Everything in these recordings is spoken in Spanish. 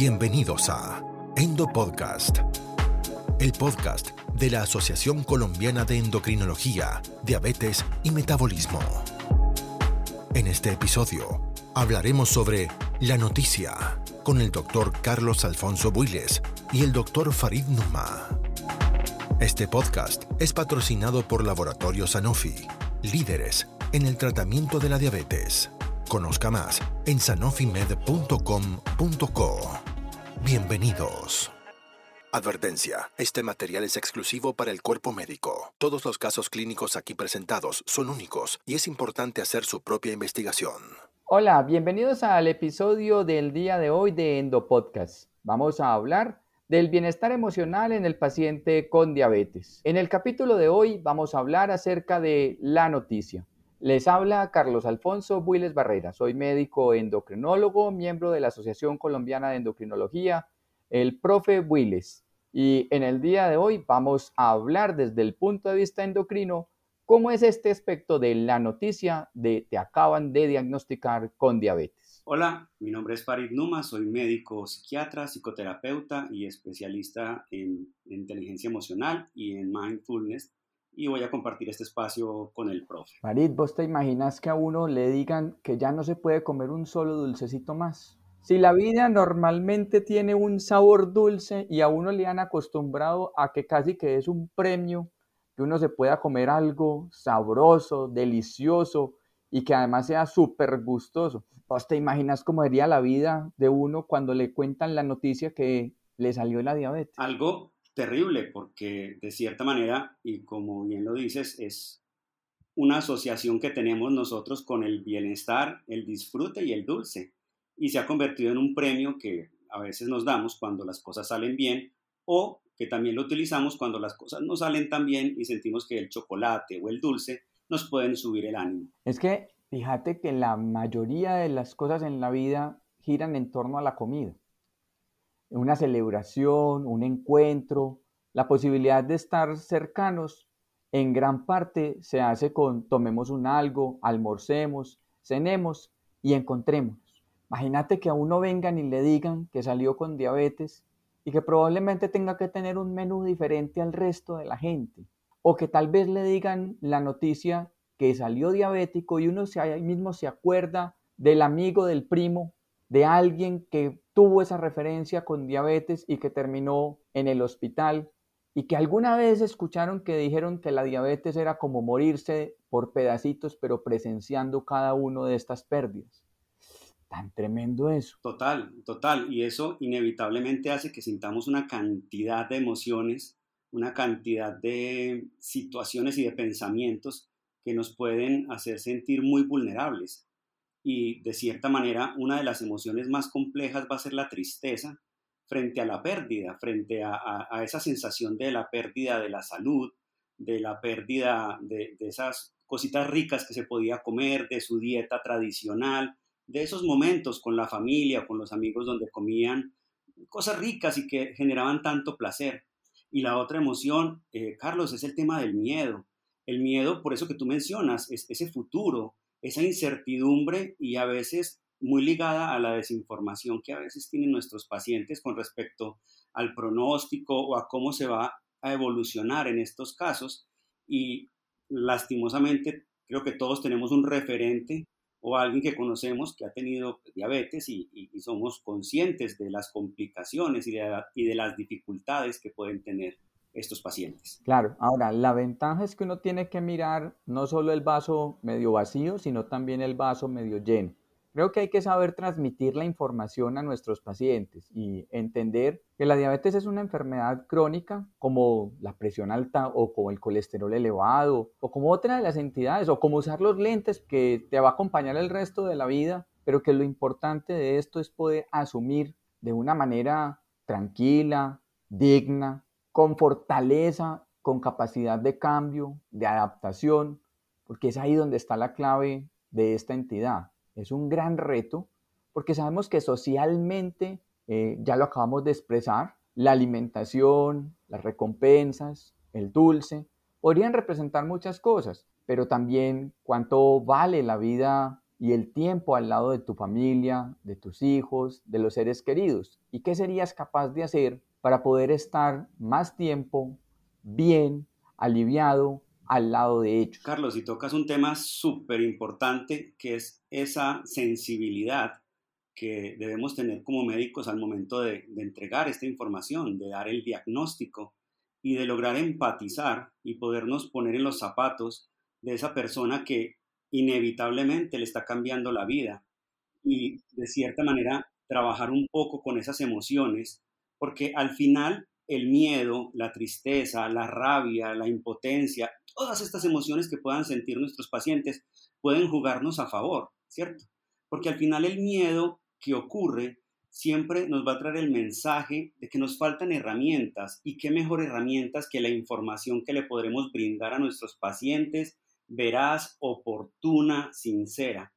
Bienvenidos a Endo Podcast, el podcast de la Asociación Colombiana de Endocrinología, Diabetes y Metabolismo. En este episodio hablaremos sobre la noticia con el doctor Carlos Alfonso Builes y el doctor Farid Numa. Este podcast es patrocinado por Laboratorio Sanofi, líderes en el tratamiento de la diabetes. Conozca más en sanofimed.com.co. Bienvenidos. Advertencia. Este material es exclusivo para el cuerpo médico. Todos los casos clínicos aquí presentados son únicos y es importante hacer su propia investigación. Hola, bienvenidos al episodio del día de hoy de Endopodcast. Vamos a hablar del bienestar emocional en el paciente con diabetes. En el capítulo de hoy vamos a hablar acerca de la noticia. Les habla Carlos Alfonso Builes Barrera. Soy médico endocrinólogo, miembro de la Asociación Colombiana de Endocrinología, el profe Builes. Y en el día de hoy vamos a hablar desde el punto de vista endocrino cómo es este aspecto de la noticia de te acaban de diagnosticar con diabetes. Hola, mi nombre es Farid Numa, soy médico psiquiatra, psicoterapeuta y especialista en inteligencia emocional y en mindfulness y voy a compartir este espacio con el profe. Farid, ¿vos te imaginas que a uno le digan que ya no se puede comer un solo dulcecito más? Si la vida normalmente tiene un sabor dulce y a uno le han acostumbrado a que casi que es un premio, que uno se pueda comer algo sabroso, delicioso, y que además sea súper gustoso. ¿Vos te imaginas cómo sería la vida de uno cuando le cuentan la noticia que le salió la diabetes? Algo terrible porque de cierta manera, y como bien lo dices, es una asociación que tenemos nosotros con el bienestar, el disfrute y el dulce. Y se ha convertido en un premio que a veces nos damos cuando las cosas salen bien o que también lo utilizamos cuando las cosas no salen tan bien y sentimos que el chocolate o el dulce nos pueden subir el ánimo. Es que fíjate que la mayoría de las cosas en la vida giran en torno a la comida. Una celebración, un encuentro, la posibilidad de estar cercanos, en gran parte se hace con tomemos un algo, almorcemos, cenemos y encontremos. Imagínate que a uno vengan y le digan que salió con diabetes y que probablemente tenga que tener un menú diferente al resto de la gente o que tal vez le digan la noticia que salió diabético y uno se, ahí mismo se acuerda del amigo, del primo, de alguien que tuvo esa referencia con diabetes y que terminó en el hospital y que alguna vez escucharon que dijeron que la diabetes era como morirse por pedacitos, pero presenciando cada uno de estas pérdidas. Tan tremendo eso. Total, total. Y eso inevitablemente hace que sintamos una cantidad de emociones una cantidad de situaciones y de pensamientos que nos pueden hacer sentir muy vulnerables. Y de cierta manera, una de las emociones más complejas va a ser la tristeza frente a la pérdida, frente a, esa sensación de la pérdida de la salud, de la pérdida de, de esas cositas ricas que se podía comer, de su dieta tradicional, de esos momentos con la familia, con los amigos donde comían cosas ricas y que generaban tanto placer. Y la otra emoción, eh, Carlos, es el tema del miedo. El miedo, por eso que tú mencionas, es ese futuro, esa incertidumbre y a veces muy ligada a la desinformación que a veces tienen nuestros pacientes con respecto al pronóstico o a cómo se va a evolucionar en estos casos. Y lastimosamente creo que todos tenemos un referente o alguien que conocemos que ha tenido diabetes y, somos conscientes de las complicaciones y de, las dificultades que pueden tener estos pacientes. Claro, ahora la ventaja es que uno tiene que mirar no solo el vaso medio vacío, sino también el vaso medio lleno. Creo que hay que saber transmitir la información a nuestros pacientes y entender que la diabetes es una enfermedad crónica como la presión alta o como el colesterol elevado o como otra de las entidades o como usar los lentes que te va a acompañar el resto de la vida, pero que lo importante de esto es poder asumir de una manera tranquila, digna, con fortaleza, con capacidad de cambio, de adaptación, porque es ahí donde está la clave de esta entidad es un gran reto porque sabemos que socialmente, eh, ya lo acabamos de expresar, la alimentación, las recompensas, el dulce, podrían representar muchas cosas, pero también cuánto vale la vida y el tiempo al lado de tu familia, de tus hijos, de los seres queridos. ¿Y qué serías capaz de hacer para poder estar más tiempo bien, aliviado, al lado de ellos? Carlos, y tocas un tema súper importante que es esa sensibilidad que debemos tener como médicos al momento de, de entregar esta información, de dar el diagnóstico y de lograr empatizar y podernos poner en los zapatos de esa persona que inevitablemente le está cambiando la vida y de cierta manera trabajar un poco con esas emociones, porque al final el miedo, la tristeza, la rabia, la impotencia, todas estas emociones que puedan sentir nuestros pacientes pueden jugarnos a favor, ¿cierto? Porque al final el miedo que ocurre siempre nos va a traer el mensaje de que nos faltan herramientas y qué mejor herramientas que la información que le podremos brindar a nuestros pacientes veraz, oportuna, sincera.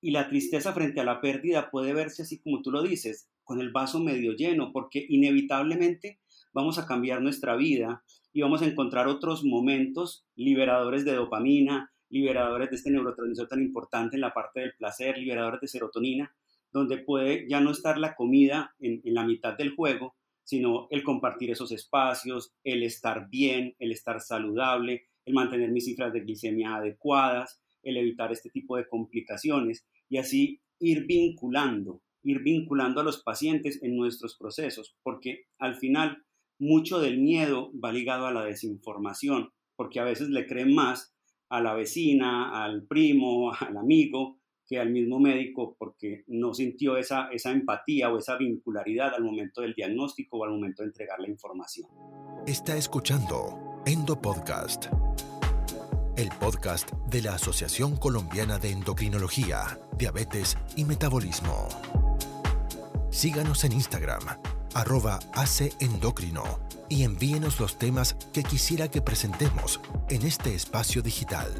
Y la tristeza frente a la pérdida puede verse así como tú lo dices, con el vaso medio lleno, porque inevitablemente vamos a cambiar nuestra vida y vamos a encontrar otros momentos liberadores de dopamina, liberadores de este neurotransmisor tan importante en la parte del placer, liberadores de serotonina, donde puede ya no estar la comida en, la mitad del juego, sino el compartir esos espacios, el estar bien, el estar saludable, el mantener mis cifras de glicemia adecuadas, el evitar este tipo de complicaciones y así ir vinculando, ir vinculando a los pacientes en nuestros procesos, porque al final mucho del miedo va ligado a la desinformación, porque a veces le creen más a la vecina, al primo, al amigo, que al mismo médico, porque no sintió esa, esa empatía o esa vincularidad al momento del diagnóstico o al momento de entregar la información. Está escuchando Endo Podcast el podcast de la Asociación Colombiana de Endocrinología, Diabetes y Metabolismo. Síganos en Instagram, arroba y envíenos los temas que quisiera que presentemos en este espacio digital.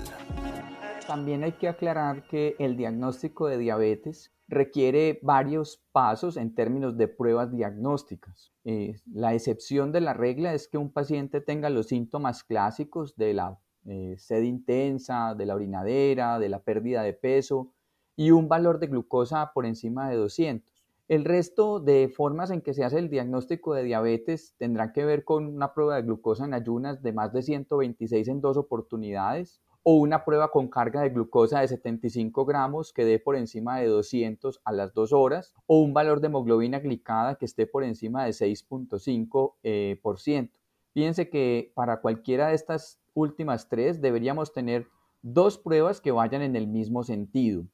También hay que aclarar que el diagnóstico de diabetes requiere varios pasos en términos de pruebas diagnósticas. Eh, la excepción de la regla es que un paciente tenga los síntomas clásicos de la eh, sed intensa, de la orinadera, de la pérdida de peso y un valor de glucosa por encima de 200. El resto de formas en que se hace el diagnóstico de diabetes tendrán que ver con una prueba de glucosa en ayunas de más de 126 en dos oportunidades o una prueba con carga de glucosa de 75 gramos que dé por encima de 200 a las 2 horas o un valor de hemoglobina glicada que esté por encima de 6.5%. Eh, Fíjense que para cualquiera de estas últimas tres deberíamos tener dos pruebas que vayan en el mismo sentido.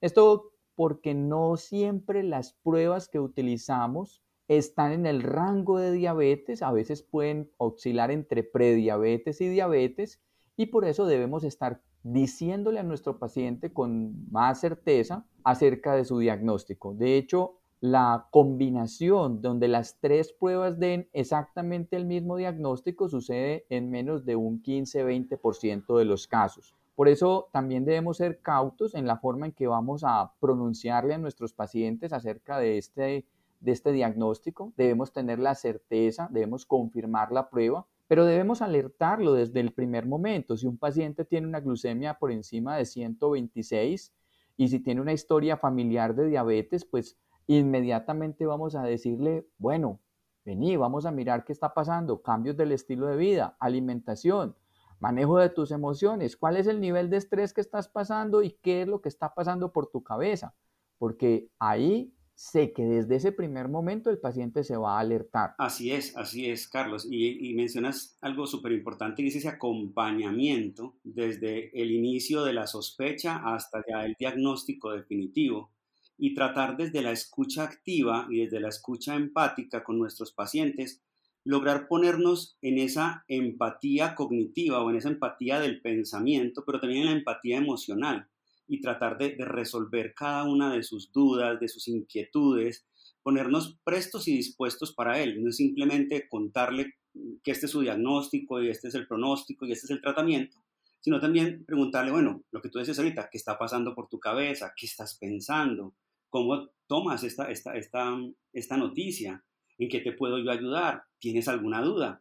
Esto porque no siempre las pruebas que utilizamos están en el rango de diabetes, a veces pueden oscilar entre prediabetes y diabetes y por eso debemos estar diciéndole a nuestro paciente con más certeza acerca de su diagnóstico. De hecho, la combinación donde las tres pruebas den exactamente el mismo diagnóstico sucede en menos de un 15-20% de los casos. Por eso también debemos ser cautos en la forma en que vamos a pronunciarle a nuestros pacientes acerca de este, de este diagnóstico. Debemos tener la certeza, debemos confirmar la prueba, pero debemos alertarlo desde el primer momento. Si un paciente tiene una glucemia por encima de 126 y si tiene una historia familiar de diabetes, pues inmediatamente vamos a decirle, bueno, vení, vamos a mirar qué está pasando, cambios del estilo de vida, alimentación, manejo de tus emociones, cuál es el nivel de estrés que estás pasando y qué es lo que está pasando por tu cabeza, porque ahí sé que desde ese primer momento el paciente se va a alertar. Así es, así es, Carlos. Y, mencionas algo súper importante y es ese acompañamiento desde el inicio de la sospecha hasta ya el diagnóstico definitivo y tratar desde la escucha activa y desde la escucha empática con nuestros pacientes, lograr ponernos en esa empatía cognitiva o en esa empatía del pensamiento, pero también en la empatía emocional y tratar de, resolver cada una de sus dudas, de sus inquietudes, ponernos prestos y dispuestos para él, no es simplemente contarle que este es su diagnóstico y este es el pronóstico y este es el tratamiento, sino también preguntarle, bueno, lo que tú dices ahorita, ¿qué está pasando por tu cabeza? ¿Qué estás pensando? ¿Cómo tomas esta, esta, esta, esta noticia? ¿En qué te puedo yo ayudar? ¿Tienes alguna duda?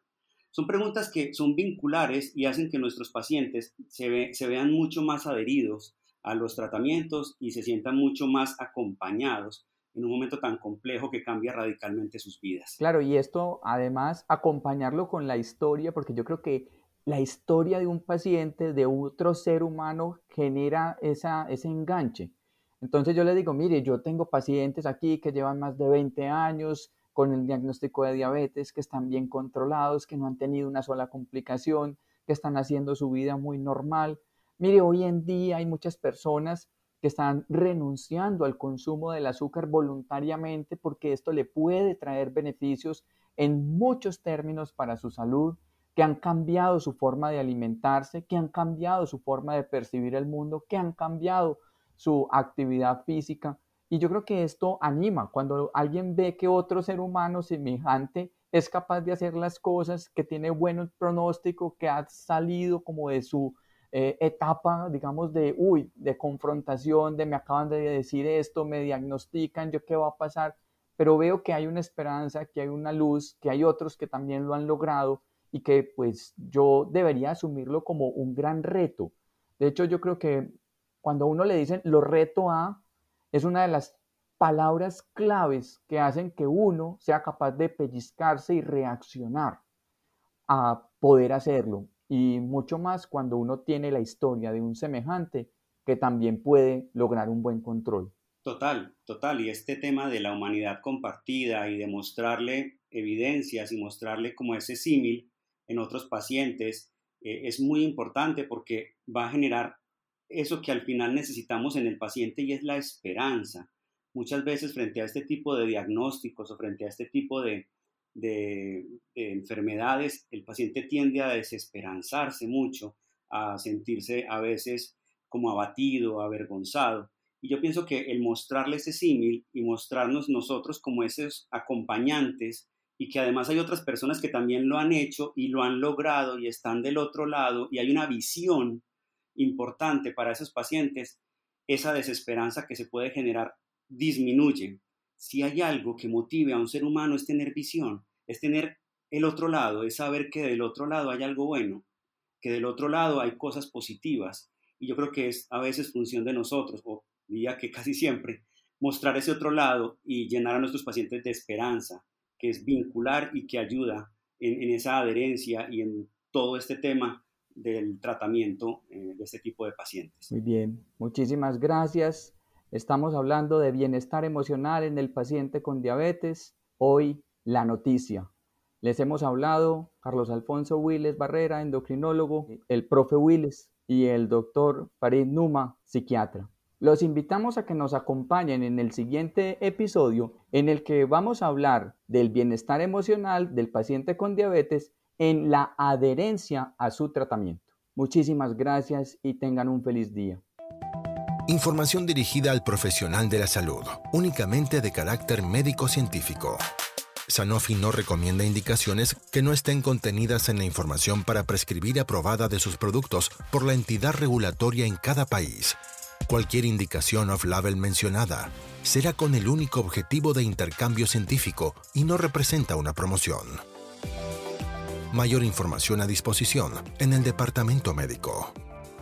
Son preguntas que son vinculares y hacen que nuestros pacientes se, vean mucho más adheridos a los tratamientos y se sientan mucho más acompañados en un momento tan complejo que cambia radicalmente sus vidas. Claro, y esto además acompañarlo con la historia, porque yo creo que la historia de un paciente, de otro ser humano, genera ese enganche. Entonces yo le digo, mire, yo tengo pacientes aquí que llevan más de 20 años con el diagnóstico de diabetes, que están bien controlados, que no han tenido una sola complicación, que están haciendo su vida muy normal. Mire, hoy en día hay muchas personas que están renunciando al consumo del azúcar voluntariamente porque esto le puede traer beneficios en muchos términos para su salud, que han cambiado su forma de alimentarse, que han cambiado su forma de percibir el mundo, que han cambiado su actividad física. Y yo creo que esto anima cuando alguien ve que otro ser humano semejante es capaz de hacer las cosas, que tiene buen pronóstico, que ha salido como de su eh, etapa, digamos, de, uy, de confrontación, de me acaban de decir esto, me diagnostican, yo qué va a pasar, pero veo que hay una esperanza, que hay una luz, que hay otros que también lo han logrado y que pues yo debería asumirlo como un gran reto. De hecho, yo creo que cuando a uno le dicen lo reto a, es una de las palabras claves que hacen que uno sea capaz de pellizcarse y reaccionar a poder hacerlo. Y mucho más cuando uno tiene la historia de un semejante que también puede lograr un buen control. Total, total. Y este tema de la humanidad compartida y de mostrarle evidencias y mostrarle como ese símil en otros pacientes eh, es muy importante porque va a generar eso que al final necesitamos en el paciente y es la esperanza. Muchas veces frente a este tipo de diagnósticos o frente a este tipo de, de, enfermedades, el paciente tiende a desesperanzarse mucho, a sentirse a veces como abatido, avergonzado. Y yo pienso que el mostrarle ese símil y mostrarnos nosotros como esos acompañantes y que además hay otras personas que también lo han hecho y lo han logrado y están del otro lado y hay una visión importante para esos pacientes, esa desesperanza que se puede generar disminuye. Si hay algo que motive a un ser humano es tener visión, es tener el otro lado, es saber que del otro lado hay algo bueno, que del otro lado hay cosas positivas. Y yo creo que es a veces función de nosotros, o diría que casi siempre, mostrar ese otro lado y llenar a nuestros pacientes de esperanza, que es vincular y que ayuda en, esa adherencia y en todo este tema del tratamiento eh, de este tipo de pacientes. Muy bien, muchísimas gracias. Estamos hablando de bienestar emocional en el paciente con diabetes. Hoy la noticia. Les hemos hablado Carlos Alfonso Willes Barrera, endocrinólogo, el profe Willes y el doctor Farid Numa, psiquiatra. Los invitamos a que nos acompañen en el siguiente episodio en el que vamos a hablar del bienestar emocional del paciente con diabetes en la adherencia a su tratamiento. Muchísimas gracias y tengan un feliz día. Información dirigida al profesional de la salud, únicamente de carácter médico-científico. Sanofi no recomienda indicaciones que no estén contenidas en la información para prescribir aprobada de sus productos por la entidad regulatoria en cada país Cualquier indicación off-label mencionada será con el único objetivo de intercambio científico y no representa una promoción. Mayor información a disposición en el departamento médico.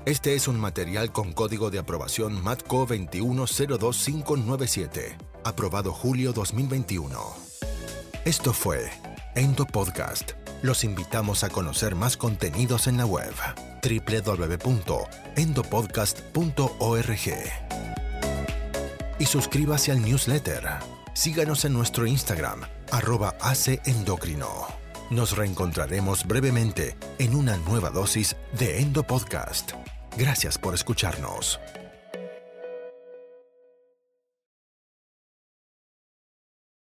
Este es un material con código de aprobación MATCO 2102597, aprobado julio 2021. Esto fue Endo Podcast. Los invitamos a conocer más contenidos en la web www.endopodcast.org. Y suscríbase al newsletter. Síganos en nuestro Instagram, arroba Endocrino. Nos reencontraremos brevemente en una nueva dosis de Endo Podcast. Gracias por escucharnos.